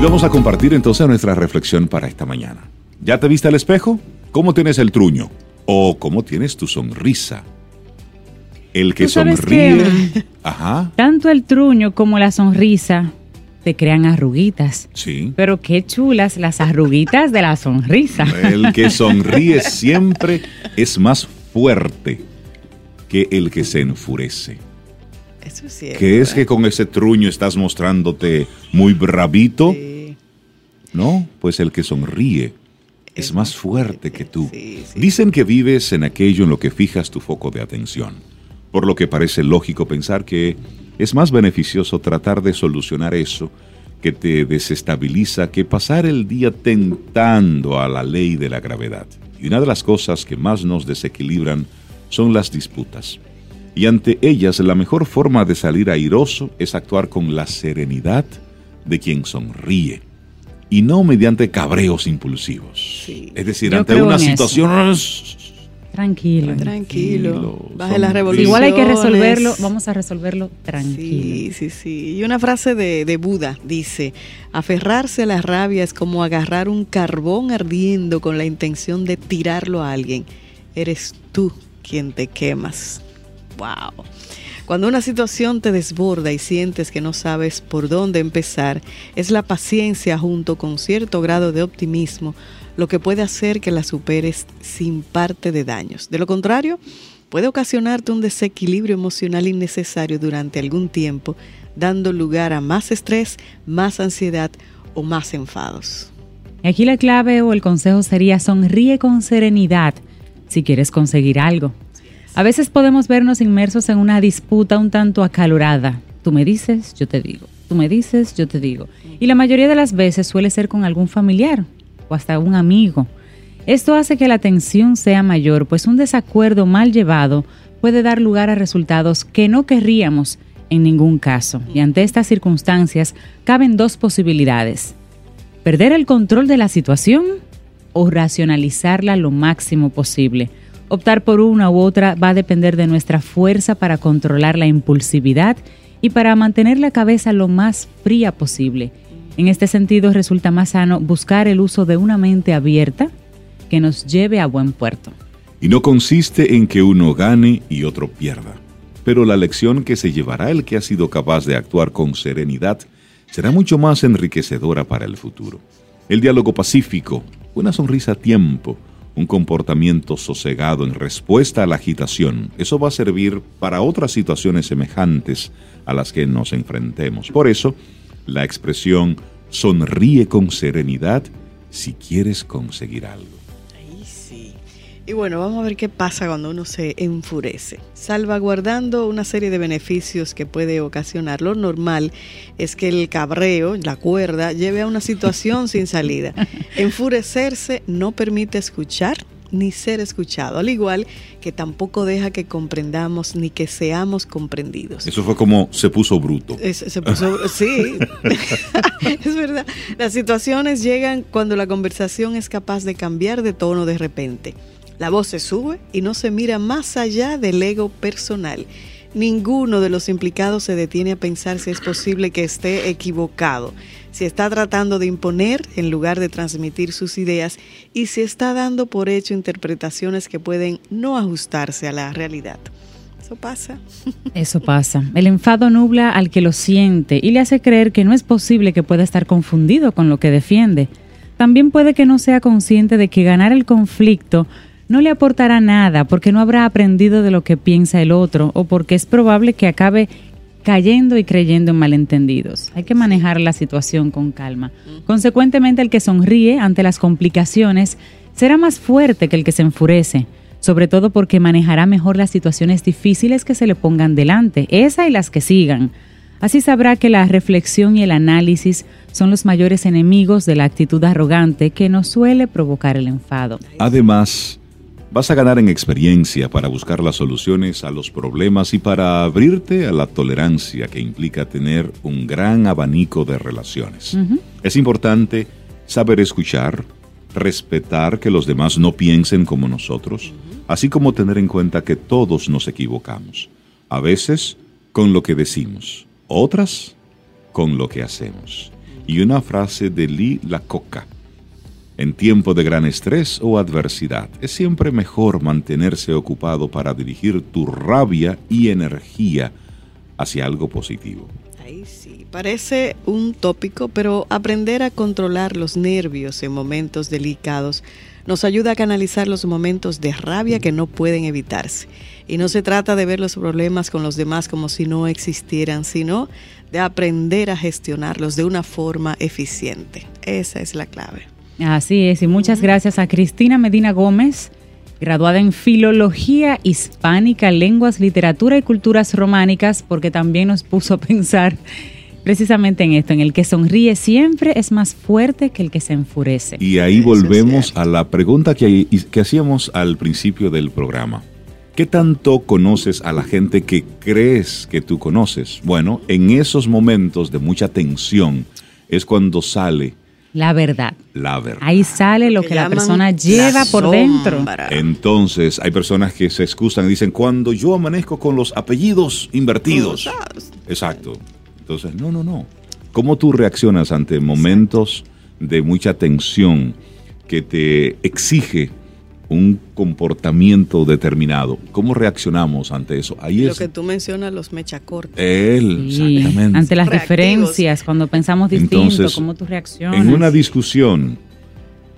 Y vamos a compartir entonces nuestra reflexión para esta mañana. ¿Ya te viste al espejo? ¿Cómo tienes el truño? ¿O cómo tienes tu sonrisa? El que sonríe. ajá. Tanto el truño como la sonrisa te crean arruguitas. Sí. Pero qué chulas las arruguitas de la sonrisa. El que sonríe siempre es más fuerte que el que se enfurece. Eso es cierto. Que es que con ese truño estás mostrándote muy bravito. Sí no, pues el que sonríe es, más fuerte que tú. Dicen que vives en aquello en lo que fijas tu foco de atención, por lo que parece lógico pensar que es más beneficioso tratar de solucionar eso que te desestabiliza que pasar el día tentando a la ley de la gravedad. Y una de las cosas que más nos desequilibran son las disputas. Y ante ellas la mejor forma de salir airoso es actuar con la serenidad de quien sonríe y no mediante cabreos impulsivos. Es decir, ante una situación... Tranquilo. Tranquilo. Baje la revolución. Igual hay que resolverlo, vamos a resolverlo tranquilo. Sí, sí, sí. Y una frase de, de, Buda dice, aferrarse a la rabia es como agarrar un carbón ardiendo con la intención de tirarlo a alguien. Eres tú quien te quemas. Wow. Cuando una situación te desborda y sientes que no sabes por dónde empezar, es la paciencia junto con cierto grado de optimismo lo que puede hacer que la superes sin parte de daños. De lo contrario, puede ocasionarte un desequilibrio emocional innecesario durante algún tiempo, dando lugar a más estrés, más ansiedad o más enfados. Aquí la clave o el consejo sería sonríe con serenidad si quieres conseguir algo. A veces podemos vernos inmersos en una disputa un tanto acalorada. Tú me dices, yo te digo. Tú me dices, yo te digo. Y la mayoría de las veces suele ser con algún familiar o hasta un amigo. Esto hace que la tensión sea mayor, pues un desacuerdo mal llevado puede dar lugar a resultados que no querríamos en ningún caso. Y ante estas circunstancias caben dos posibilidades. Perder el control de la situación o racionalizarla lo máximo posible Optar por una u otra va a depender de nuestra fuerza para controlar la impulsividad y para mantener la cabeza lo más fría posible. En este sentido, resulta más sano buscar el uso de una mente abierta que nos lleve a buen puerto. Y no consiste en que uno gane y otro pierda, pero la lección que se llevará el que ha sido capaz de actuar con serenidad será mucho más enriquecedora para el futuro. El diálogo pacífico, una sonrisa a tiempo, un comportamiento sosegado en respuesta a la agitación, eso va a servir para otras situaciones semejantes a las que nos enfrentemos. Por eso, la expresión sonríe con serenidad si quieres conseguir algo. Y bueno, vamos a ver qué pasa cuando uno se enfurece. Salvaguardando una serie de beneficios que puede ocasionar. Lo normal es que el cabreo, la cuerda, lleve a una situación sin salida. Enfurecerse no permite escuchar ni ser escuchado, al igual que tampoco deja que comprendamos ni que seamos comprendidos. Eso fue como se puso bruto. se puso, sí, es verdad. Las situaciones llegan cuando la conversación es capaz de cambiar de tono de repente la voz se sube y no se mira más allá del ego personal. Ninguno de los implicados se detiene a pensar si es posible que esté equivocado, si está tratando de imponer en lugar de transmitir sus ideas y si está dando por hecho interpretaciones que pueden no ajustarse a la realidad. Eso pasa. Eso pasa. El enfado nubla al que lo siente y le hace creer que no es posible que pueda estar confundido con lo que defiende. También puede que no sea consciente de que ganar el conflicto no le aportará nada porque no habrá aprendido de lo que piensa el otro o porque es probable que acabe cayendo y creyendo en malentendidos. Hay que manejar la situación con calma. Consecuentemente, el que sonríe ante las complicaciones será más fuerte que el que se enfurece, sobre todo porque manejará mejor las situaciones difíciles que se le pongan delante, esa y las que sigan. Así sabrá que la reflexión y el análisis son los mayores enemigos de la actitud arrogante que nos suele provocar el enfado. Además, vas a ganar en experiencia para buscar las soluciones a los problemas y para abrirte a la tolerancia que implica tener un gran abanico de relaciones. Es importante saber escuchar, respetar que los demás no piensen como nosotros, así como tener en cuenta que todos nos equivocamos, a veces con lo que decimos, otras con lo que hacemos. Y una frase de Lee Lacoca. En tiempo de gran estrés o adversidad, es siempre mejor mantenerse ocupado para dirigir tu rabia y energía hacia algo positivo. Ahí sí, parece un tópico, pero aprender a controlar los nervios en momentos delicados nos ayuda a canalizar los momentos de rabia que no pueden evitarse. Y no se trata de ver los problemas con los demás como si no existieran, sino de aprender a gestionarlos de una forma eficiente. Esa es la clave. Así es, y muchas gracias a Cristina Medina Gómez, graduada en Filología Hispánica, Lenguas, Literatura y Culturas Románicas, porque también nos puso a pensar precisamente en esto, en el que sonríe siempre es más fuerte que el que se enfurece. Y ahí volvemos a la pregunta que, que hacíamos al principio del programa. ¿Qué tanto conoces a la gente que crees que tú conoces? Bueno, en esos momentos de mucha tensión es cuando sale la verdad. La verdad. Ahí sale lo que, la persona lleva por dentro. Entonces, hay personas que se excusan y dicen, cuando yo amanezco con los apellidos invertidos. Exacto. Entonces, no, no, no. ¿Cómo tú reaccionas ante momentos de mucha tensión que te exige un comportamiento determinado? ¿Cómo reaccionamos ante eso? Ahí Lo que tú mencionas, los mechacortes. Él, exactamente. Ante las diferencias, cuando pensamos distinto, ¿cómo tú reaccionas? En una discusión,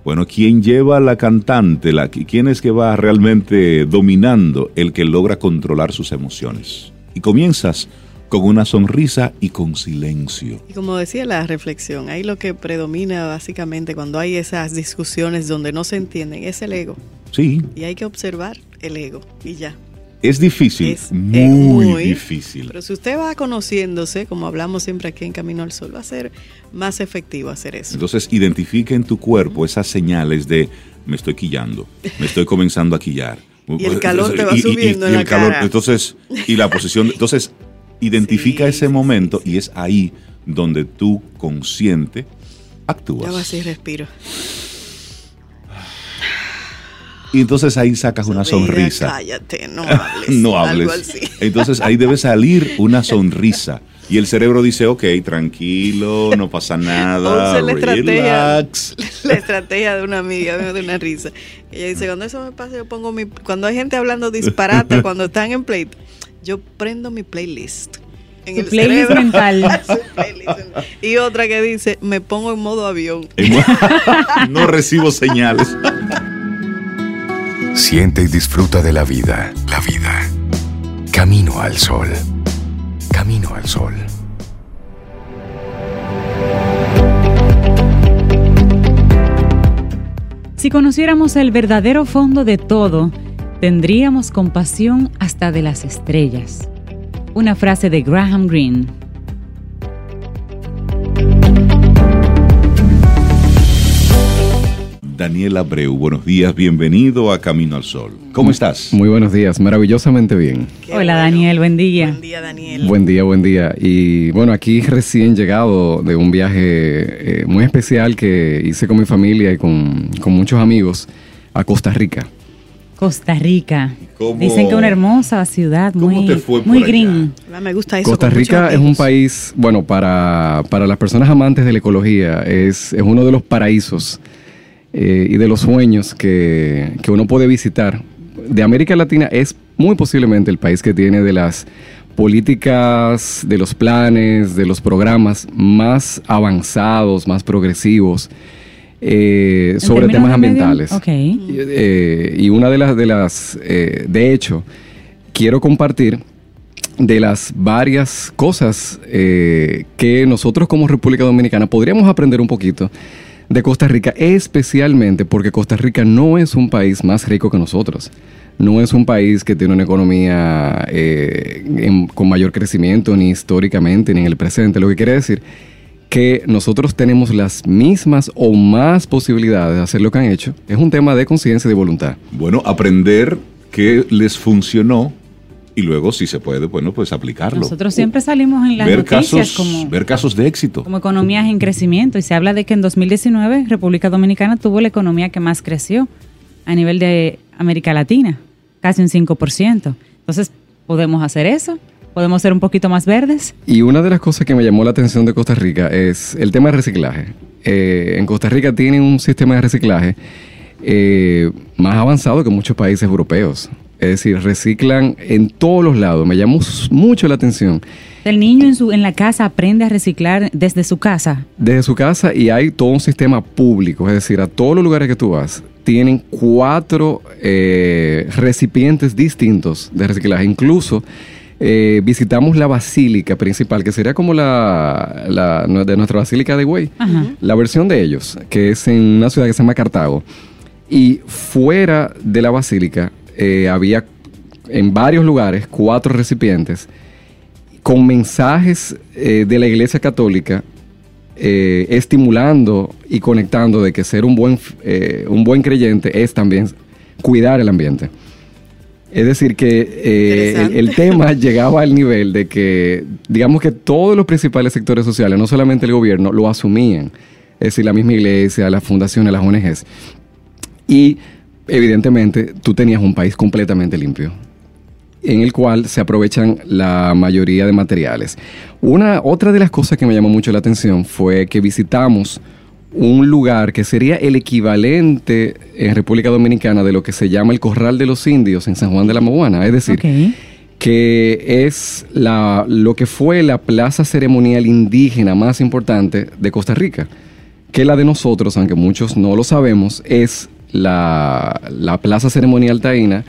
bueno, ¿quién lleva a la cantante? La, ¿Quién es que va realmente dominando? El que logra controlar sus emociones. Y comienzas con una sonrisa y con silencio. Y como decía la reflexión, ahí lo que predomina básicamente cuando hay esas discusiones donde no se entienden es el ego. Sí. Y hay que observar el ego y ya. Es difícil, es muy, difícil. Pero si usted va conociéndose, como hablamos siempre aquí en Camino al Sol, va a ser más efectivo hacer eso. Entonces, identifique en tu cuerpo esas señales de me estoy quillando, me estoy comenzando a quillar. Y el calor te va subiendo en la calor, Entonces, y la posición, entonces Identifica ese momento y es ahí donde tú consciente actúas. Ya así respiro. Y entonces ahí sacas una sonrisa. Cállate, no hables. no hables. Entonces ahí debe salir una sonrisa. Y el cerebro dice, ok, tranquilo, no pasa nada, la relax. Estrategia, la estrategia de una amiga, me da una risa. Ella dice, cuando eso me pasa, yo pongo mi... Cuando hay gente hablando disparate, cuando están en pleito, yo prendo mi playlist. En el playlist mental. y otra que dice, me pongo en modo avión. no recibo señales. Siente y disfruta de la vida. La vida. Camino al sol. Camino al sol. Si conociéramos el verdadero fondo de todo, tendríamos compasión hasta de las estrellas. Una frase de Graham Greene. Daniel Abreu, buenos días, bienvenido a Camino al Sol. ¿Cómo estás? Muy buenos días, maravillosamente bien. Hola Daniel, buen día. Buen día Daniel. Buen día, buen día. Y bueno, aquí recién llegado de un viaje eh, muy especial que hice con mi familia y con, con muchos amigos a Costa Rica. Costa Rica. Dicen que es una hermosa ciudad, muy, muy green. Ah, me gusta eso. Costa Rica es un país, bueno, para, para, las personas amantes de la ecología, es, es uno de los paraísos eh, y de los sueños que, que uno puede visitar. De América Latina es muy posiblemente el país que tiene de las políticas, de los planes, de los programas más avanzados, más progresivos eh, sobre temas ambientales. Eh, y una de las, de las, eh, de hecho, quiero compartir de las varias cosas que nosotros como República Dominicana podríamos aprender un poquito de Costa Rica, especialmente porque Costa Rica no es un país más rico que nosotros. no es un país que tiene una economía eh, con mayor crecimiento ni históricamente ni en el presente. Lo que quiere decir que nosotros tenemos las mismas o más posibilidades de hacer lo que han hecho. Es un tema de conciencia y de voluntad. Bueno, aprender qué les funcionó y luego, si se puede, bueno, pues aplicarlo. Nosotros siempre salimos en las ver noticias casos, como, ver casos de éxito. como economías en crecimiento y se habla de que en 2019 República Dominicana tuvo la economía que más creció a nivel de América Latina, casi un 5%. Entonces, podemos hacer eso, podemos ser un poquito más verdes. Y una de las cosas que me llamó la atención de Costa Rica es el tema de reciclaje. Eh, en Costa Rica tienen un sistema de reciclaje eh, más avanzado que muchos países europeos. Es decir, reciclan en todos los lados. Me llamó mucho la atención. El niño en, su, en la casa aprende a reciclar desde su casa. Desde su casa y hay todo un sistema público. Es decir, a todos los lugares que tú vas, tienen cuatro eh, recipientes distintos de reciclaje. Incluso eh, visitamos la basílica principal, que sería como la, la de nuestra basílica de Güey. La versión de ellos, que es en una ciudad que se llama Cartago. Y fuera de la basílica eh, había en varios lugares cuatro recipientes con mensajes eh, de la Iglesia Católica eh, estimulando y conectando de que ser un buen, un buen creyente es también cuidar el ambiente. Es decir, que el, el, tema llegaba al nivel de que, digamos que todos los principales sectores sociales, no solamente el gobierno, lo asumían. Es decir, la misma iglesia, las fundaciones, las ONGs. Y evidentemente tú tenías un país completamente limpio en el cual se aprovechan la mayoría de materiales. Una, otra de las cosas que me llamó mucho la atención fue que visitamos un lugar que sería el equivalente en República Dominicana de lo que se llama el Corral de los Indios en San Juan de la Maguana. Es decir, que es la, lo que fue la plaza ceremonial indígena más importante de Costa Rica. Que la de nosotros, aunque muchos no lo sabemos, es la, plaza ceremonial taína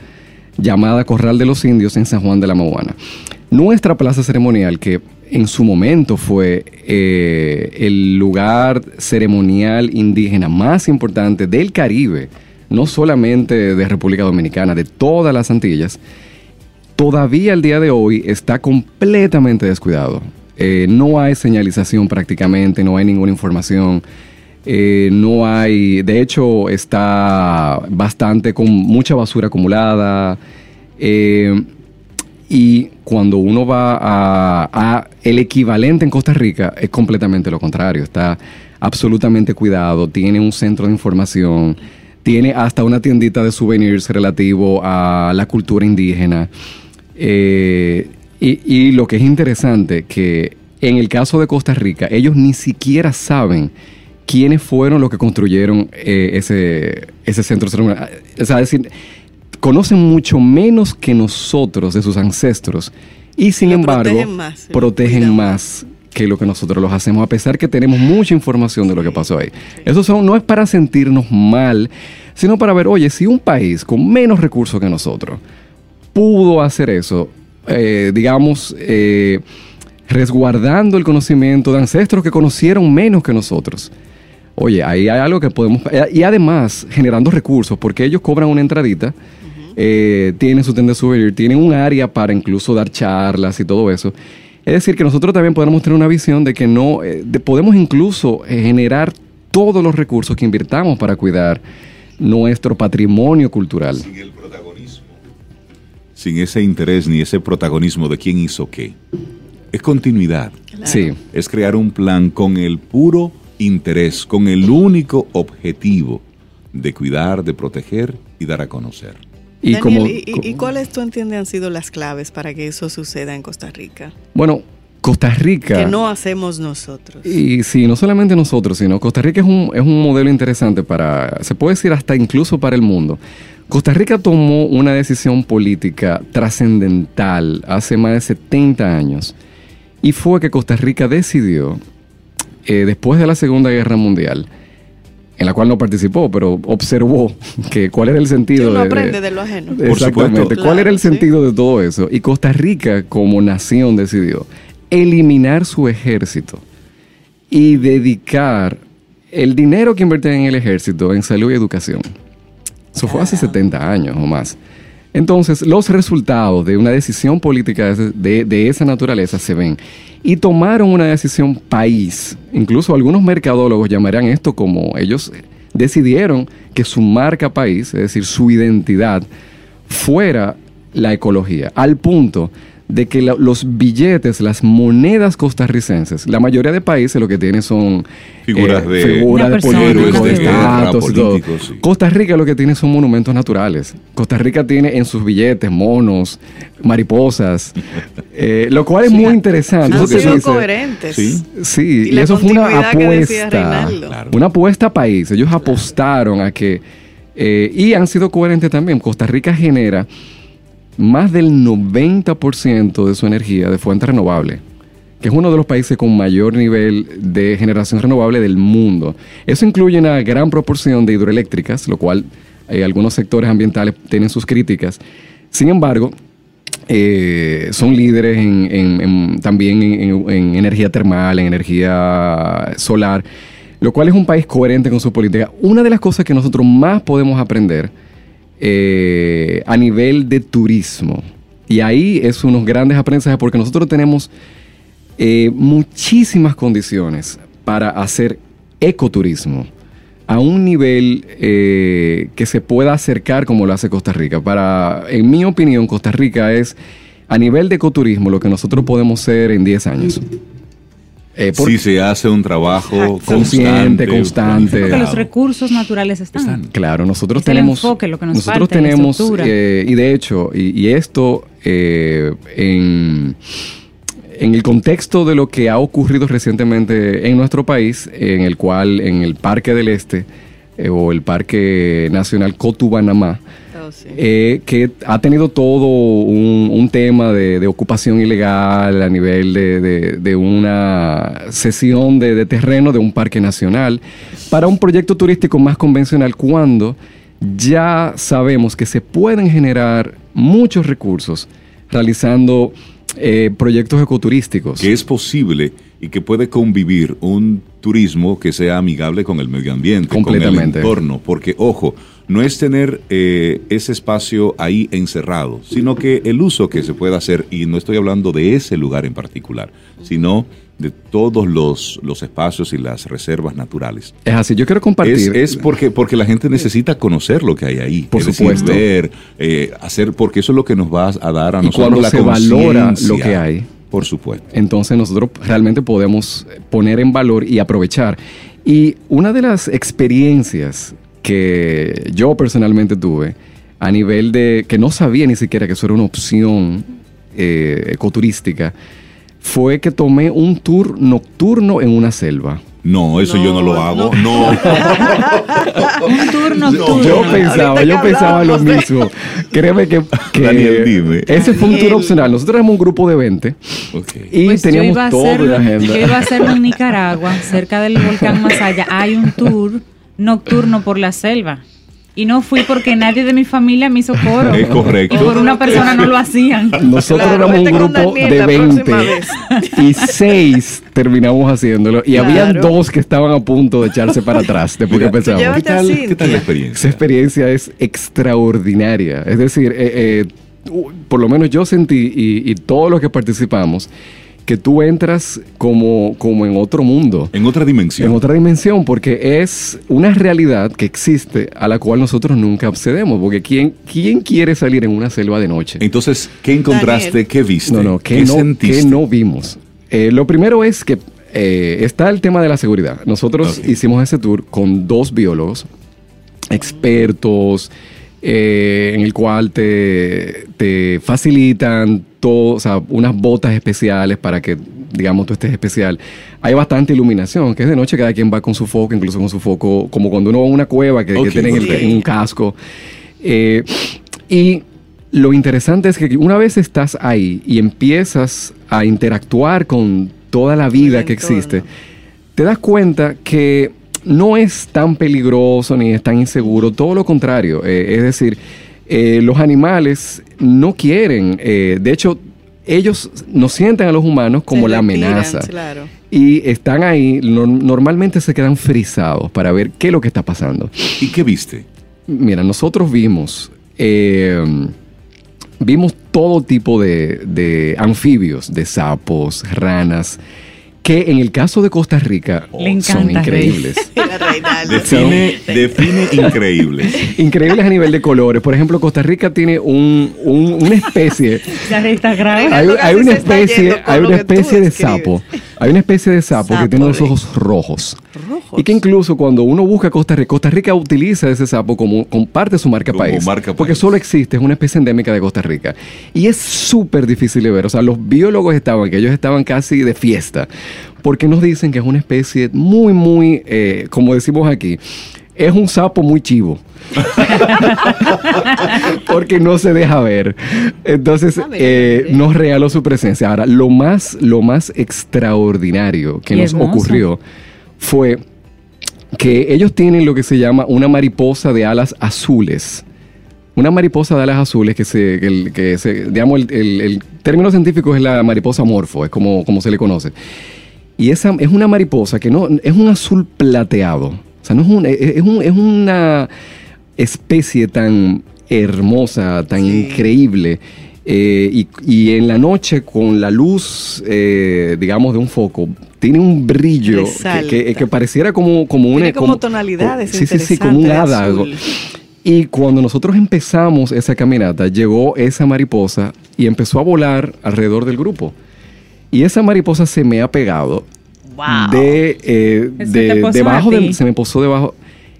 llamada Corral de los Indios en San Juan de la Maguana. Nuestra plaza ceremonial, que en su momento fue eh, el lugar ceremonial indígena más importante del Caribe, no solamente de República Dominicana, de todas las Antillas, todavía al día de hoy está completamente descuidado. Eh, no hay señalización prácticamente, no hay ninguna información. Eh, no hay, de hecho, está bastante con mucha basura acumulada. Eh, y cuando uno va a, el equivalente en Costa Rica es completamente lo contrario. Está absolutamente cuidado, tiene un centro de información, tiene hasta una tiendita de souvenirs relativo a la cultura indígena. Eh, y, y lo que es interesante, que en el caso de Costa Rica, ellos ni siquiera saben quiénes fueron los que construyeron eh, ese, ese centro ceremonial. O sea, es decir, conocen mucho menos que nosotros de sus ancestros y sin embargo protegen más, que lo que nosotros los hacemos, a pesar que tenemos mucha información de lo que pasó ahí. Eso son, no es para sentirnos mal, sino para ver, oye, si un país con menos recursos que nosotros pudo hacer eso, eh, digamos, eh, resguardando el conocimiento de ancestros que conocieron menos que nosotros oye, ahí hay algo que podemos... Y además, generando recursos, porque ellos cobran una entradita, eh, tienen su tienda de souvenir, tienen un área para incluso dar charlas y todo eso. Es decir, que nosotros también podemos tener una visión de que no, eh, podemos incluso eh, generar todos los recursos que invirtamos para cuidar nuestro patrimonio cultural. Sin el protagonismo. Sin ese interés ni ese protagonismo de quién hizo qué. Es continuidad. Sí. Es crear un plan con el puro interés con el único objetivo de cuidar, de proteger y dar a conocer. Y, como, ¿y, cuáles tú entiendes han sido las claves para que eso suceda en Costa Rica? Bueno, Costa Rica... Que no hacemos nosotros. Y sí, no solamente nosotros, sino Costa Rica es un, es un modelo interesante para, se puede decir hasta incluso para el mundo. Costa Rica tomó una decisión política trascendental hace más de 70 años y fue que Costa Rica decidió eh, después de la Segunda Guerra Mundial, en la cual no participó, pero observó que cuál era el sentido Uno de, aprende de lo ajeno. Exactamente, cuál era el sentido de todo eso. Y Costa Rica como nación decidió eliminar su ejército y dedicar el dinero que invertían en el ejército en salud y educación. Eso fue hace 70 años o más. Entonces, los resultados de una decisión política de, esa naturaleza se ven. Y tomaron una decisión país. Incluso algunos mercadólogos llamarían esto como ellos decidieron que su marca país, es decir, su identidad, fuera la ecología. Al punto de que los billetes, las monedas costarricenses, la mayoría de países lo que tienen son figuras eh, de, figuras de políticos, Costa Rica lo que tiene son monumentos naturales. Costa Rica tiene en sus billetes monos, mariposas, eh, lo cual es muy interesante. Han sido coherentes. Sí, y, eso fue una apuesta, una apuesta a país. Ellos apostaron a que, eh, y han sido coherentes también. Costa Rica genera más del 90% de su energía de fuente renovable, que es uno de los países con mayor nivel de generación renovable del mundo. Eso incluye una gran proporción de hidroeléctricas, lo cual eh, algunos sectores ambientales tienen sus críticas. Sin embargo, eh, son líderes también en, energía termal, en energía solar, lo cual es un país coherente con su política. Una de las cosas que nosotros más podemos aprender eh, a nivel de turismo. Y ahí es unos grandes aprendizajes porque nosotros tenemos eh, muchísimas condiciones para hacer ecoturismo a un nivel eh, que se pueda acercar como lo hace Costa Rica. Para, en mi opinión, Costa Rica es a nivel de ecoturismo lo que nosotros podemos ser en 10 años. Eh, si se hace un trabajo consciente, constante. Porque los recursos naturales están. Claro, nosotros tenemos. enfoque, lo que nos nosotros falta, tenemos, eh, y de hecho, y, esto eh, en, en el contexto de lo que ha ocurrido recientemente en nuestro país, en el cual en el Parque del Este o el Parque Nacional Cotubanamá, eh, que ha tenido todo un, tema de, ocupación ilegal a nivel de, una cesión de, terreno de un parque nacional. Para un proyecto turístico más convencional cuando ya sabemos que se pueden generar muchos recursos realizando eh, proyectos ecoturísticos. Que es posible y que puede convivir un turismo que sea amigable con el medio ambiente, con el entorno, porque ojo, no es tener eh, ese espacio ahí encerrado, sino que el uso que se pueda hacer, y no estoy hablando de ese lugar en particular, sino de todos los, los espacios y las reservas naturales. Es así, yo quiero compartir. Es, porque, porque la gente necesita conocer lo que hay ahí. Por supuesto. ver, eh, hacer, porque eso es lo que nos va a dar a nosotros cuando se valora lo que hay. Por supuesto. Entonces nosotros realmente podemos poner en valor y aprovechar. Y una de las experiencias que yo personalmente tuve a nivel de que no sabía ni siquiera que eso era una opción eh, ecoturística, fue que tomé un tour nocturno en una selva. No, eso yo no lo hago. No. un tour nocturno. Yo pensaba, yo pensaba lo mismo. Créeme que, dime. ese fue un tour opcional. Nosotros éramos un grupo de 20 y pues teníamos todo la agenda. Yo iba a hacerlo en Nicaragua, cerca del volcán Masaya. Hay un tour nocturno por la selva. Y no fui porque nadie de mi familia me hizo coro. Es correcto. Y por una persona no lo hacían. Nosotros éramos un grupo de 20 y 6 terminamos haciéndolo. Y habían dos que estaban a punto de echarse para atrás después que pensamos. ¿Qué tal, ¿Qué tal, la experiencia? Esa experiencia es extraordinaria. Es decir, eh, eh, por lo menos yo sentí y, y todos los que participamos que tú entras como, como en otro mundo. En otra dimensión. En otra dimensión, porque es una realidad que existe a la cual nosotros nunca accedemos. Porque ¿quién, quién quiere salir en una selva de noche? Entonces, ¿qué encontraste? ¿Qué viste? No, no, ¿qué, no, ¿qué no vimos? Eh, lo primero es que eh, está el tema de la seguridad. Nosotros hicimos ese tour con dos biólogos, expertos, eh, en el cual te, te facilitan todo, o sea, unas botas especiales para que, digamos, tú estés especial. Hay bastante iluminación, que es de noche cada quien va con su foco, incluso con su foco, como cuando uno va a una cueva que, tienen un casco. Eh, y lo interesante es que una vez estás ahí y empiezas a interactuar con toda la vida que existe, te das cuenta que no es tan peligroso ni es tan inseguro, todo lo contrario. Eh, es decir, eh, los animales no quieren, eh, de hecho, ellos nos sienten a los humanos como la amenaza. Y están ahí, normalmente se quedan frisados para ver qué es lo que está pasando. ¿Y qué viste? Mira, nosotros vimos vimos todo tipo de, de anfibios, de sapos, ranas, que en el caso de Costa Rica son increíbles. La. Define, define increíbles. increíbles a nivel de colores. Por ejemplo, Costa Rica tiene un, un- una especie, está grave. hay, una especie, hay una especie de sapo, hay una especie de sapo, que tiene los ojos rojos. Rojos. Y que incluso cuando uno busca Costa Rica, Costa Rica utiliza ese sapo como, como parte de su marca Como país. marca porque solo existe, es una especie endémica de Costa Rica. Y es súper difícil de ver. O sea, los biólogos estaban, que ellos estaban casi de fiesta, porque nos dicen que es una especie muy, muy, eh, como decimos aquí, es un sapo muy chivo. porque no se deja ver. Entonces, ver, eh, mire. nos regaló su presencia. Ahora, lo más, lo más extraordinario que nos hermoso. ocurrió fue que ellos tienen lo que se llama una mariposa de alas azules. Una mariposa de alas azules que se, que, que se- digamos, el, el- el término científico es la mariposa morfo, es como, como se le conoce. Y esa es una mariposa que no, es un azul plateado. O sea, no es, un- es, un- es una especie tan hermosa, tan Sí. increíble. eh, y, y en la noche con la luz, eh, digamos, de un foco, tiene un brillo que, que- que pareciera como, como una... Tiene como tonalidades Sí, sí, sí, como un hada. Y cuando nosotros empezamos esa caminata, llegó esa mariposa y empezó a volar alrededor del grupo. Y esa mariposa se me ha pegado Wow. de, eh, Se de- debajo del, se me posó debajo.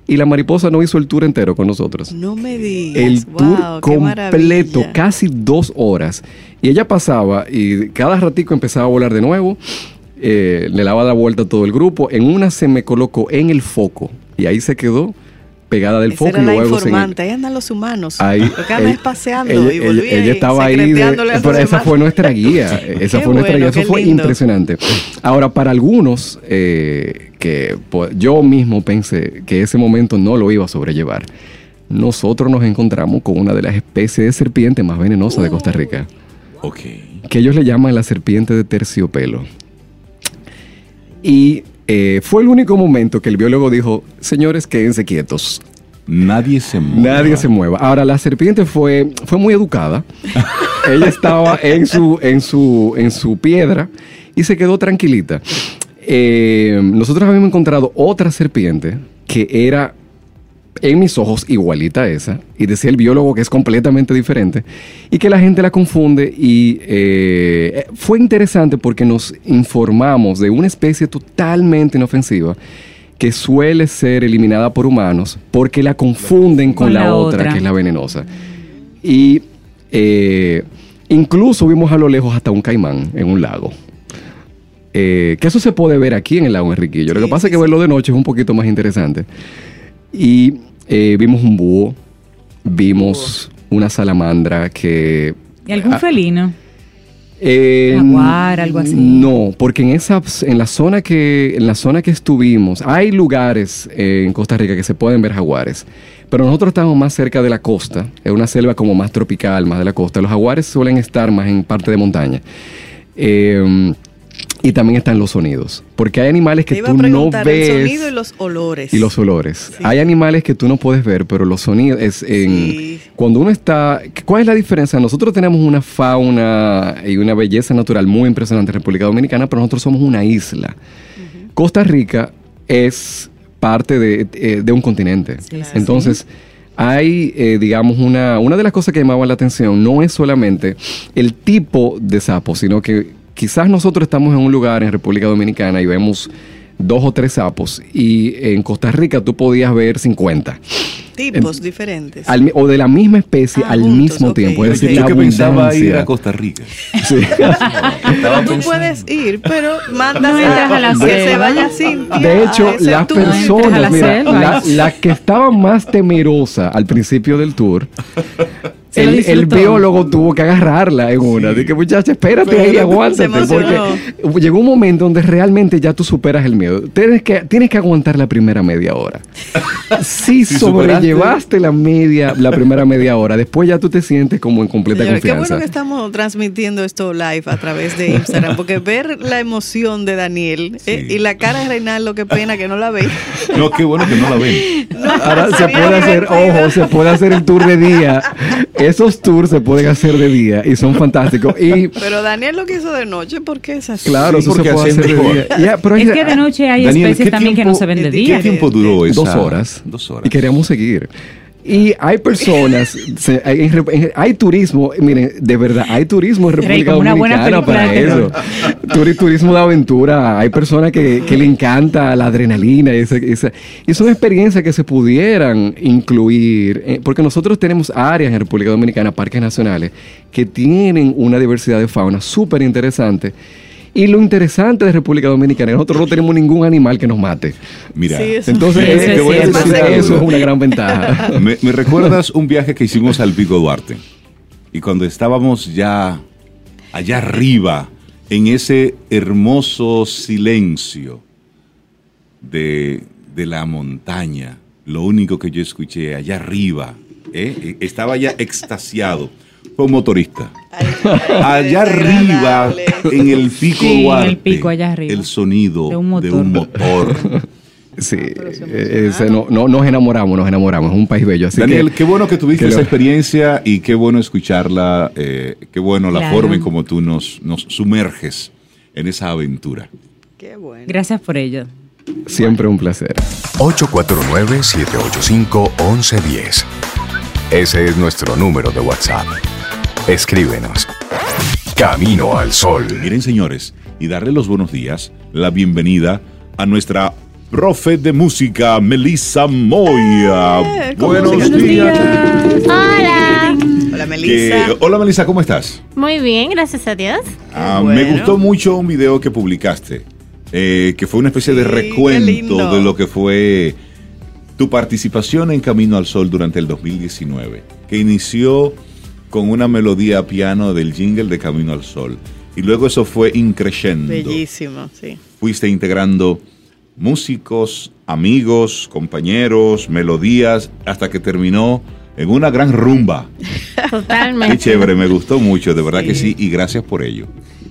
Y la mariposa no hizo el tour entero con nosotros. No me digas. El tour completo, maravilla. casi dos horas. Y ella pasaba y cada ratico empezaba a volar de nuevo. eh, le daba la vuelta a todo el grupo. En una se me colocó en el foco y ahí se quedó pegada del Esa foco era y la luego informante. Ahí andan los humanos. Ahí, ella- paseando ella, y ella- ella estaba ahí, de- pero esa fue nuestra guía, esa Qué fue nuestra bueno, guía, eso fue lindo. impresionante. Ahora, para algunos, eh, que pues, yo mismo pensé que ese momento no lo iba a sobrellevar, nosotros nos encontramos con una de las especies de serpiente más venenosas de Costa Rica, Ok. que ellos le llaman la serpiente de terciopelo. Y eh, fue el único momento que el biólogo dijo, señores, quédense quietos, Nadie se mueve. Nadie se mueva. Ahora, la serpiente fue, fue muy educada. Ella estaba en su, en, su, en su piedra y se quedó tranquilita. Eh, nosotros habíamos encontrado otra serpiente que era, en mis ojos, igualita a esa. Y decía el biólogo que es completamente diferente. Y que la gente la confunde. Y eh, fue interesante porque nos informamos de una especie totalmente inofensiva que suele ser eliminada por humanos porque la confunden con, Con la, la otra, otra. que es la venenosa. Y eh, incluso vimos a lo lejos hasta un caimán en un lago. Eh, que eso se puede ver aquí en el lago Enriquillo. lo que pasa sí, es que sí. verlo de noche es un poquito más interesante. Y eh, vimos un búho, vimos una salamandra que... ¿Y algún Ah, felino? eh, Jaguar, algo así. No, porque en esa en la zona que en la zona que estuvimos hay lugares eh, en Costa Rica que se pueden ver jaguares, pero nosotros estamos más cerca de la costa, es una selva como más tropical, más de la costa. Los jaguares suelen estar más en parte de montaña. Eh, y también están los sonidos, porque hay animales que tú no ves el sonido y los olores. y los olores. Sí. Hay animales que tú no puedes ver, pero los sonidos es en Sí. cuando uno está. ¿Cuál es la diferencia? Nosotros tenemos una fauna y una belleza natural muy impresionante en República Dominicana, pero nosotros somos una isla. Costa Rica es parte de, eh, de un continente. Sí, Entonces. Hay, eh, digamos, una, una de las cosas que llamaban la atención no es solamente el tipo de sapo, sino que quizás nosotros estamos en un lugar en República Dominicana y vemos dos o tres sapos y en Costa Rica tú podías ver 50 Tipos diferentes. al o de la misma especie Ah, al juntos, mismo tiempo. Es Yo, decir, yo la que pensaba ir a Costa Rica. Sí. Tú puedes ir, pero mandas No a la que se vaya sin De hecho, las personas, la mira, la, la que estaba más temerosa al principio del tour, el, biólogo tuvo que agarrarla en una. Sí. De que, muchacha, espérate ahí, Espérate, aguántate. Porque llegó un momento donde realmente ya tú superas el miedo. Tienes que, tienes que aguantar la primera media hora. Si Si sobrellevaste la media, la primera media hora, después ya tú te sientes como en completa Señores, qué confianza. bueno que estamos transmitiendo esto live a través de Instagram, porque ver la emoción de Daniel eh, Sí. y la cara de Reinaldo, qué pena que no la ve. No, qué bueno que no la ven. No, Ahora se puede hacer, ojo, se puede hacer el tour de día. Esos tours se pueden hacer de día y son fantásticos. Y, pero Daniel lo quiso de noche, ¿por qué es así? Claro, eso se puede hacer de día. es que de noche hay especies también que no se ven de día. ¿Qué tiempo duró eso? Dos horas. Dos horas. Y queríamos seguir. Y hay personas, hay, turismo, miren, de verdad, hay turismo en República Dominicana para eso. turismo de aventura, hay personas que, le encanta la adrenalina y, esa, esa, y son experiencias que se pudieran incluir, eh, porque nosotros tenemos áreas en República Dominicana, parques nacionales, que tienen una diversidad de fauna súper interesante y lo interesante de República Dominicana, nosotros no tenemos ningún animal que nos mate. Mira, entonces eso es una gran ventaja. Me, recuerdas un viaje que hicimos al Pico Duarte. Y cuando estábamos ya allá arriba, en ese hermoso silencio de, la montaña, lo único que yo escuché allá arriba, ¿eh? estaba ya extasiado fue un motorista. allá arriba, en el pico el pico allá arriba. el sonido de un motor. Sí, eh, no, nos enamoramos, nos enamoramos, es un país bello. Daniel, qué bueno que tuviste esa experiencia y qué bueno escucharla, eh, qué bueno la forma en como tú nos, nos sumerges en esa aventura. Qué bueno. Gracias por ello. Siempre un placer. 849-785-1110. Ese es nuestro número de WhatsApp. Escríbenos. Camino al Sol. Miren, señores, y darle los buenos días, la bienvenida a nuestra profe de música, Melissa Moya. Eh, buenos días. Hola. Hola, Melissa. hola, Melissa, ¿cómo estás? Muy bien, gracias a Dios. Ah, me gustó mucho un video que publicaste, eh, que fue una especie de recuento de lo que fue tu participación en Camino al Sol durante el 2019, que inició con una melodía piano del jingle de Camino al Sol. Y luego eso fue increciendo. Bellísimo, sí. Fuiste integrando músicos, amigos, compañeros, melodías, hasta que terminó en una gran rumba. Totalmente. Qué chévere, me gustó mucho, de verdad que sí, y gracias por ello.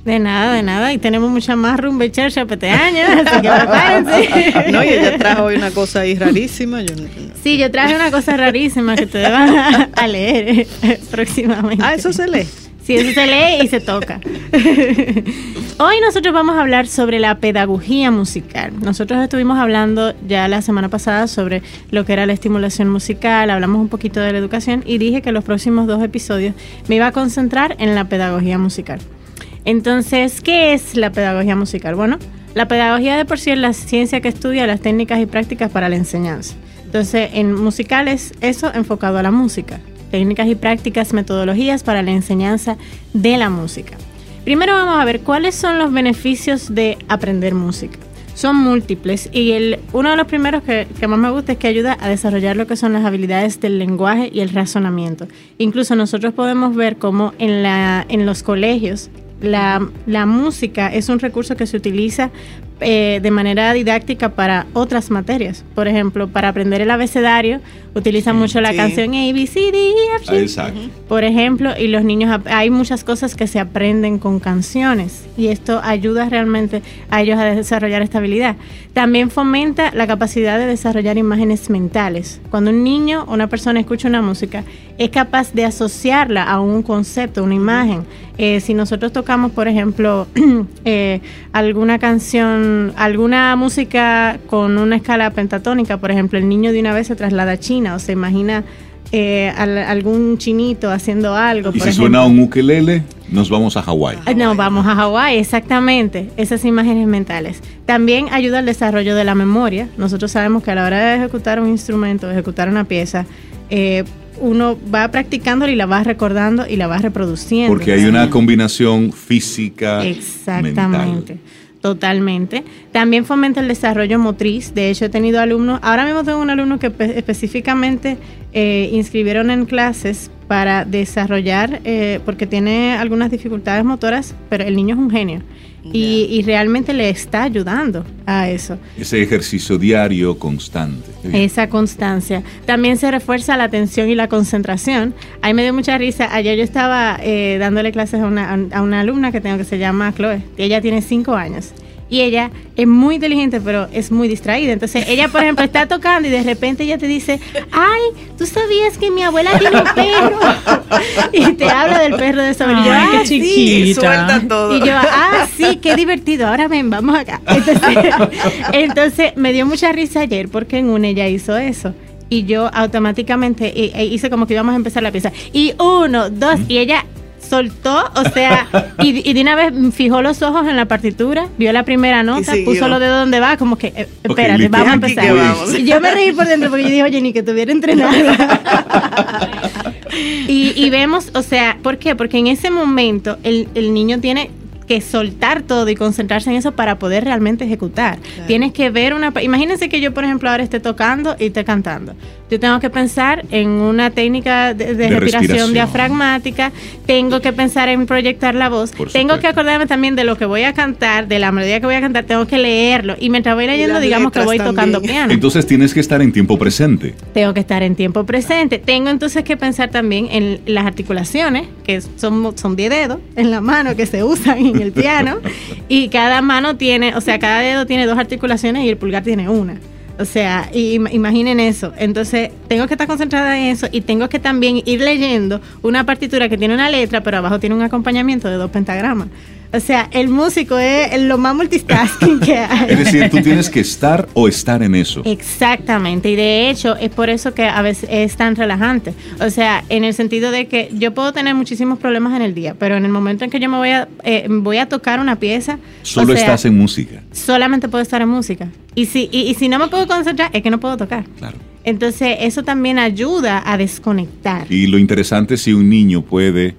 De nada, de nada. Y tenemos mucha más rumba y chercha peteaña, así que prepárense. No, y ella trajo hoy una cosa ahí rarísima. Yo Sí, yo traje una cosa rarísima que te van a, leer próximamente. Ah, eso se lee. Sí, eso se lee y se toca. Hoy nosotros vamos a hablar sobre la pedagogía musical. Nosotros estuvimos hablando ya la semana pasada sobre lo que era la estimulación musical, hablamos un poquito de la educación y dije que los próximos dos episodios me iba a concentrar en la pedagogía musical. Entonces, ¿qué es la pedagogía musical? Bueno, la pedagogía de por sí es la ciencia que estudia las técnicas y prácticas para la enseñanza. Entonces, en musical es eso enfocado a la música, técnicas y prácticas, metodologías para la enseñanza de la música. Primero vamos a ver cuáles son los beneficios de aprender música. Son múltiples y uno de los primeros que, que, más me gusta es que ayuda a desarrollar lo que son las habilidades del lenguaje y el razonamiento. Incluso nosotros podemos ver cómo en los colegios la, la música es un recurso que se utiliza eh, de manera didáctica para otras materias. Por ejemplo, para aprender el abecedario, utilizan mucho la canción A, B, C, D, E, F, G. Exacto. Por ejemplo, y los niños, hay muchas cosas que se aprenden con canciones y esto ayuda realmente a ellos a desarrollar estabilidad. También fomenta la capacidad de desarrollar imágenes mentales. Cuando un niño o una persona escucha una música, es capaz de asociarla a un concepto, una imagen. Eh, si nosotros tocamos, por ejemplo, eh, alguna canción, alguna música con una escala pentatónica, por ejemplo, el niño de una vez se traslada a China o se imagina eh, algún chinito haciendo algo. Y si suena un ukelele, nos vamos a Hawái. No, vamos a Hawái, exactamente. Esas imágenes mentales. También ayuda al desarrollo de la memoria. Nosotros sabemos que a la hora de ejecutar un instrumento, ejecutar una pieza, eh, uno va practicando y la va recordando y la va reproduciendo. Porque hay una combinación física. Exactamente. Totalmente. También fomenta el desarrollo motriz. De hecho, he tenido alumnos, ahora mismo tengo un alumno que específicamente eh, inscribieron en clases para desarrollar, eh, porque tiene algunas dificultades motoras, pero el niño es un genio. Y, realmente le está ayudando a eso. Ese ejercicio diario constante. Esa constancia. También se refuerza la atención y la concentración. Ahí me dio mucha risa. Ayer yo estaba eh, dándole clases a una, a una alumna que tengo que se llama Chloe. Ella tiene cinco años. Y ella es muy inteligente, pero es muy distraída. Entonces, ella, por ejemplo, está tocando y de repente ella te dice, ay, ¿tú sabías que mi abuela tiene un perro? y te habla del perro de. Y yo, Ay, qué "Ah, Sí, chiquita. todo. y yo, ah, sí, qué divertido. Ahora ven, vamos acá. Entonces, entonces, me dio mucha risa ayer porque en una ella hizo eso. Y yo automáticamente eh, hice como que íbamos a empezar la pieza. Y uno, dos, y ella soltó, o sea, y, y de una vez fijó los ojos en la partitura, vio la primera nota, puso lo de dónde va, como que, eh, espérate, vamos a empezar. vamos. Y yo me reí por dentro porque yo dije, oye, ni que tuviera entrenada. y, y vemos, o sea, ¿por qué? Porque en ese momento el, el niño tiene que soltar todo y concentrarse en eso para poder realmente ejecutar. Claro. Tienes que ver una... Imagínense que yo, por ejemplo, ahora esté tocando y esté cantando. Yo tengo que pensar en una técnica de, de De respiración, respiración. diafragmática, tengo que pensar en proyectar la voz, tengo que acordarme también de lo que voy a cantar, de la melodía que voy a cantar, tengo que leerlo. Y mientras voy leyendo, digamos que voy tocando piano. Entonces tienes que estar en tiempo presente. Tengo que estar en tiempo presente. Tengo entonces que pensar también en las articulaciones, que son, son 10 dedos en la mano que se usan en el piano. y cada mano tiene, o sea, cada dedo tiene dos articulaciones y el pulgar tiene una. O sea, y im- imaginen eso. Entonces, tengo que estar concentrada en eso y tengo que también ir leyendo una partitura que tiene una letra, pero abajo tiene un acompañamiento de dos pentagramas. O sea, el músico es lo más multitasking que hay. Es decir, tú tienes que estar o estar en eso. Exactamente, y de hecho es por eso que a veces es tan relajante. O sea, en el sentido de que yo puedo tener muchísimos problemas en el día, pero en el momento en que yo me voy a, eh, voy a tocar una pieza, Solo o sea, estás en música. solamente puedo estar en música. Y si, y, y si no me puedo concentrar, es que no puedo tocar. Claro. Entonces, eso también ayuda a desconectar. Y lo interesante es si un niño puede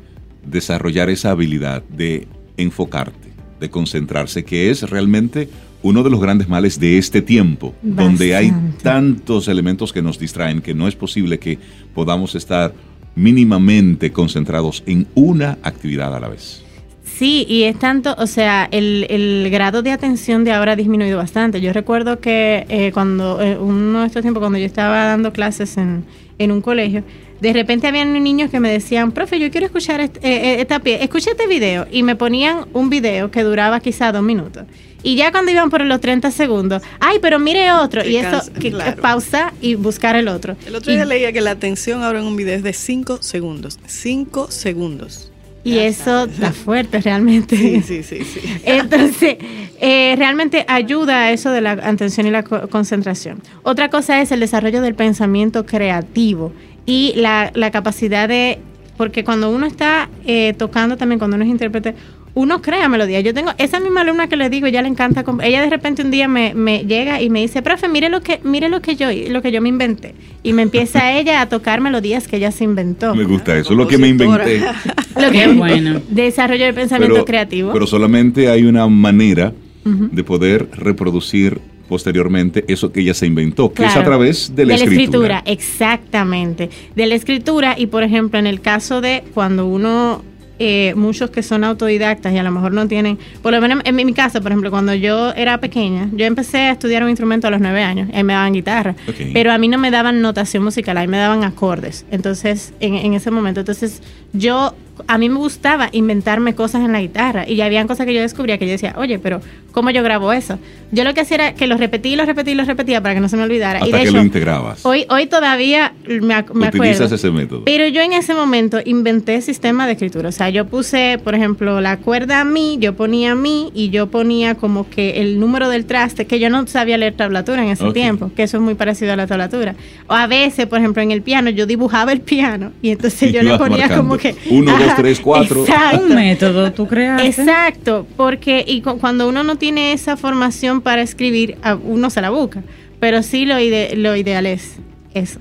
desarrollar esa habilidad de enfocarte, de concentrarse, que es realmente uno de los grandes males de este tiempo, donde hay tantos elementos que nos distraen que no es posible que podamos estar mínimamente concentrados en una actividad a la vez. Sí, y es tanto, o sea, el, el grado de atención de ahora ha disminuido bastante. Yo recuerdo que eh, cuando, eh, uno de estos tiempos, cuando yo estaba dando clases en, en un colegio, de repente habían niños que me decían, profe, yo quiero escuchar este, eh, eh, esta pie, escucha este video, y me ponían un video que duraba quizá dos minutos. Y ya cuando iban por los 30 segundos, ay, pero mire otro, Te y eso, que, claro. pausa y buscar el otro. El otro Y- día leía que la atención ahora en un video es de 5 segundos. 5 segundos. Y Ya eso está. fuerte realmente. Sí, sí, sí, sí. Entonces, eh, realmente ayuda a eso de la atención y la co- concentración. Otra cosa es el desarrollo del pensamiento creativo y la, la capacidad de, porque cuando uno está eh, tocando también, cuando uno es intérprete, uno crea melodía. Yo tengo esa misma alumna que le digo, ella le encanta, ella de repente un día me, me llega y me dice, profe, mire lo que, mire lo que yo, lo que yo me inventé. Y me empieza ella a tocar melodías que ella se inventó. Me gusta eso, lo que me inventé. Lo que bueno. Desarrollo del pensamiento Pero, creativo. pero solamente hay una manera de poder reproducir posteriormente eso que ella se inventó, que es a través de la, escritura. Exactamente. De la escritura y, por ejemplo, en el caso de cuando uno, eh, muchos que son autodidactas y a lo mejor no tienen, por lo menos en mi, mi caso, por ejemplo, cuando yo era pequeña, yo empecé a estudiar un instrumento a los nueve años, ahí me daban guitarra, pero a mí no me daban notación musical, ahí me daban acordes. Entonces, en, en ese momento, entonces yo, a mí me gustaba inventarme cosas en la guitarra y ya habían cosas que yo descubría que yo decía, oye, pero ¿cómo yo grabo eso? Yo lo que hacía era que lo repetí, y lo repetí, y lo repetía para que no se me olvidara. y Hasta de que hecho, lo integrabas. Hoy, hoy todavía me, ac- me Utilizas acuerdo. ese método. Pero yo en ese momento inventé sistema de escritura. O sea, yo puse, por ejemplo, la cuerda mi, yo ponía mi y yo ponía como que el número del traste, que yo no sabía leer tablatura en ese tiempo, que eso es muy parecido a la tablatura. O a veces, por ejemplo, en el piano, yo dibujaba el piano y entonces Y yo le ponía marcando. como que. Uno, dos, tres, cuatro. Exacto. Un método tú creaste. Exacto, porque y cu- cuando uno no tiene esa formación para escribir, a- uno se la busca. Pero sí lo, ide- lo ideal es eso.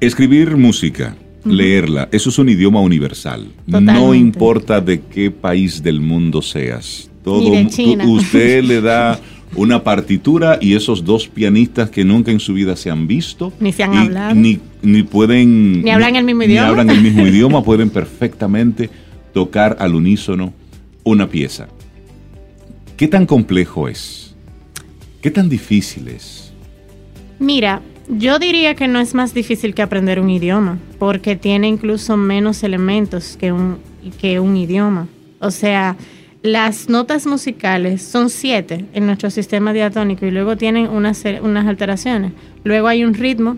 Escribir música, leerla, eso es un idioma universal. No importa de qué país del mundo seas. Todo, Ni de mu- China. tú- usted le da una partitura y esos dos pianistas que nunca en su vida se han visto. Ni se han y hablado. Ni, ni pueden... Ni hablan el mismo ni idioma. hablan el mismo idioma, pueden perfectamente tocar al unísono una pieza. ¿Qué tan complejo es? ¿Qué tan difícil es? Mira, yo diría que no es más difícil que aprender un idioma, porque tiene incluso menos elementos que un, que un idioma. O sea, las notas musicales son siete en nuestro sistema diatónico y luego tienen unas, unas alteraciones. Luego hay un ritmo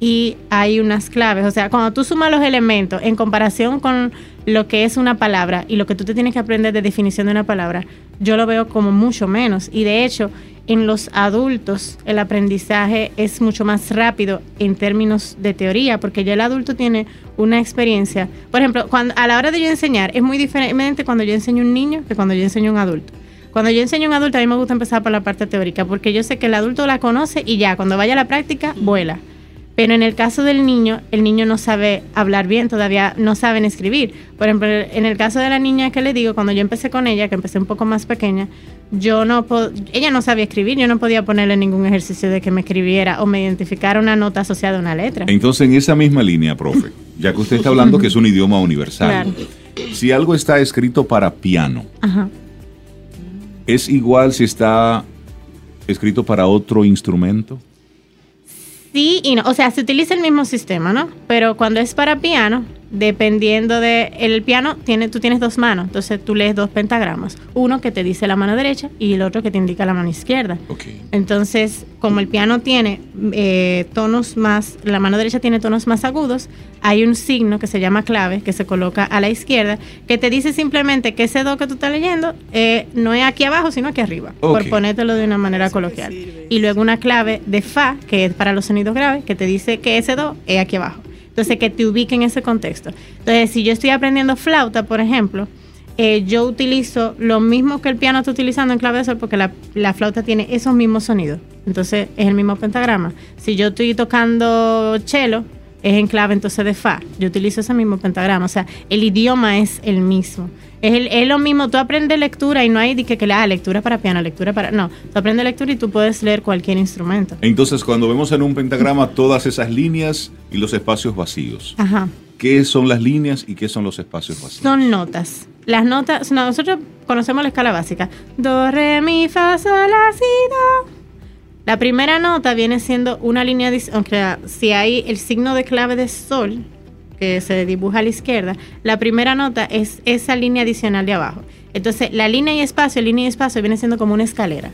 y hay unas claves. O sea, cuando tú sumas los elementos en comparación con lo que es una palabra y lo que tú te tienes que aprender de definición de una palabra, yo lo veo como mucho menos. Y de hecho, en los adultos el aprendizaje es mucho más rápido en términos de teoría, porque ya el adulto tiene una experiencia. Por ejemplo, cuando, a la hora de yo enseñar, es muy diferente cuando yo enseño a un niño que cuando yo enseño a un adulto. Cuando yo enseño a un adulto, a mí me gusta empezar por la parte teórica, porque yo sé que el adulto la conoce y ya, cuando vaya a la práctica, vuela. Pero en el caso del niño, el niño no sabe hablar bien, todavía no saben escribir. Por ejemplo, en el caso de la niña que le digo, cuando yo empecé con ella, que empecé un poco más pequeña, yo no ella no sabía escribir, yo no podía ponerle ningún ejercicio de que me escribiera o me identificara una nota asociada a una letra. Entonces, en esa misma línea, profe, ya que usted está hablando que es un idioma universal, si algo está escrito para piano, ¿es igual si está escrito para otro instrumento? Sí y no. O sea, se utiliza el mismo sistema, ¿no? Pero cuando es para piano, dependiendo de el piano tiene tú tienes dos manos entonces tú lees dos pentagramas. Uno que te dice la mano derecha y el otro que te indica la mano izquierda. Entonces como el piano tiene eh, tonos más la mano derecha tiene tonos más agudos hay un signo que se llama clave que se coloca a la izquierda que te dice simplemente que ese do que tú estás leyendo eh, no es aquí abajo sino aquí arriba por ponértelo de una manera coloquial. y luego una clave de fa que es para los sonidos graves que te dice que ese do es aquí abajo entonces, que te ubique en ese contexto. Entonces, si yo estoy aprendiendo flauta, por ejemplo, eh, yo utilizo lo mismo que el piano está utilizando en clave de sol porque la, la, flauta tiene esos mismos sonidos. Entonces, es el mismo pentagrama. Si yo estoy tocando cello, es en clave entonces de fa. Yo utilizo ese mismo pentagrama. O sea, el idioma es el mismo. Es, lo mismo, tú aprendes lectura y no hay que, que ah, lectura para piano, lectura para... No, tú aprendes lectura y tú puedes leer cualquier instrumento. Entonces, cuando vemos en un pentagrama todas esas líneas y los espacios vacíos, Ajá. ¿qué son las líneas y qué son los espacios vacíos? Son notas. Las notas, nosotros conocemos la escala básica. Do, re, mi, fa, sol, la, si, do. La primera nota viene siendo una línea, aunque si hay el signo de clave de sol, que se dibuja a la izquierda, la primera nota es esa línea adicional de abajo. Entonces, la línea y espacio, línea y espacio viene siendo como una escalera.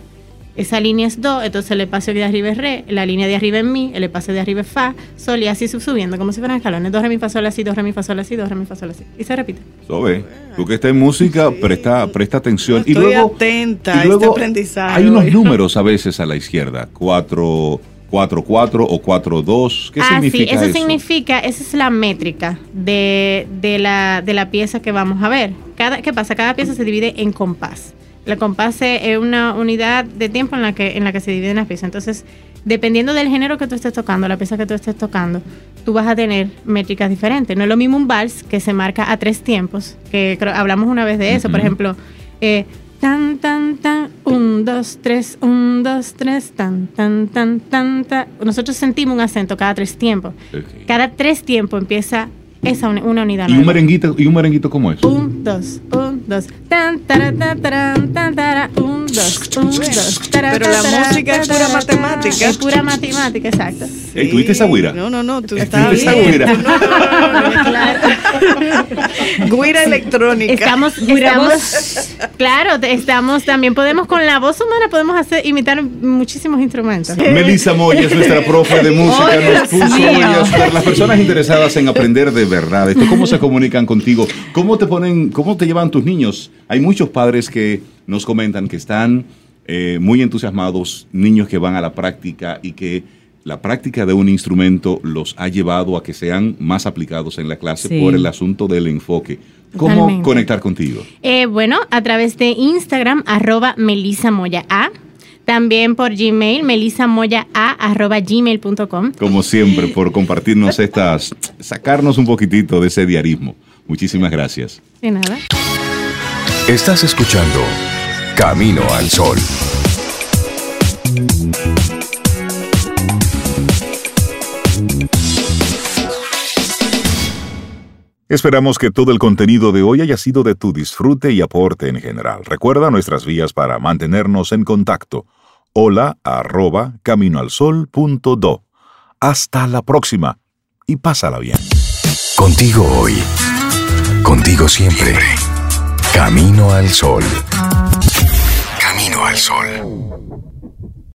Esa línea es do, entonces el espacio de arriba es re, la línea de arriba es mi, el espacio de arriba es fa, sol y así subiendo, como si fueran escalones. Do, re, mi, fa, sol, así, do, re, mi, fa, sol, así, do, re, mi, fa, sol, así. Y se repite. Sobe, tú que estás en música, presta, presta atención. Estoy y luego, atenta a este aprendizaje. Hay unos números a veces a la izquierda, cuatro 4-4 o 4-2. ¿Qué ah, significa sí, eso, eso? significa, esa es la métrica de, de, la, de la pieza que vamos a ver. Cada, ¿Qué pasa? Cada pieza se divide en compás. El compás es una unidad de tiempo en la que, en la que se dividen las piezas. Entonces, dependiendo del género que tú estés tocando, la pieza que tú estés tocando, tú vas a tener métricas diferentes. No es lo mismo un vals que se marca a tres tiempos, que hablamos una vez de eso. Por ejemplo, eh, tan, tan, tan, un, dos, tres, un, dos, tres, tan, tan, tan, tan, tan. Nosotros sentimos un acento cada tres tiempos. Cada tres tiempos empieza esa una unidad. ¿Y un merenguito, y un merenguito cómo es? Un, dos, un, dos. Tan, tan, un, dos, un, dos. Pero la música es pura matemática. Es pura matemática, exacto. Sí. ¿Tuviste esa guira? No, no, no, tú estás esa guira? No, no, no, claro. guira electrónica. Estamos, estamos, claro, estamos, también podemos con la voz humana podemos hacer, imitar muchísimos instrumentos. Melissa Moya es nuestra profe de música, nos puso hoy a ayudar. Las personas interesadas en aprender de verdad esto, ¿cómo se comunican contigo? ¿Cómo te ponen, cómo te llevan tus niños? Hay muchos padres que nos comentan que están eh, muy entusiasmados, niños que van a la práctica y que la práctica de un instrumento los ha llevado a que sean más aplicados en la clase Sí. por el asunto del enfoque. ¿Cómo Totalmente. conectar contigo? Eh, bueno, a través de Instagram, arroba Melissa Moya A. También por Gmail, melisamoyaa arroba gmail.com. Como siempre, por compartirnos estas, sacarnos un poquitito de ese diarismo. Muchísimas gracias. De nada. Estás escuchando Camino al Sol. Esperamos que todo el contenido de hoy haya sido de tu disfrute y aporte en general. Recuerda nuestras vías para mantenernos en contacto. Hola arroba caminoalsol.do. Hasta la próxima y pásala bien. Contigo hoy. Contigo siempre. Camino al sol. Camino al sol.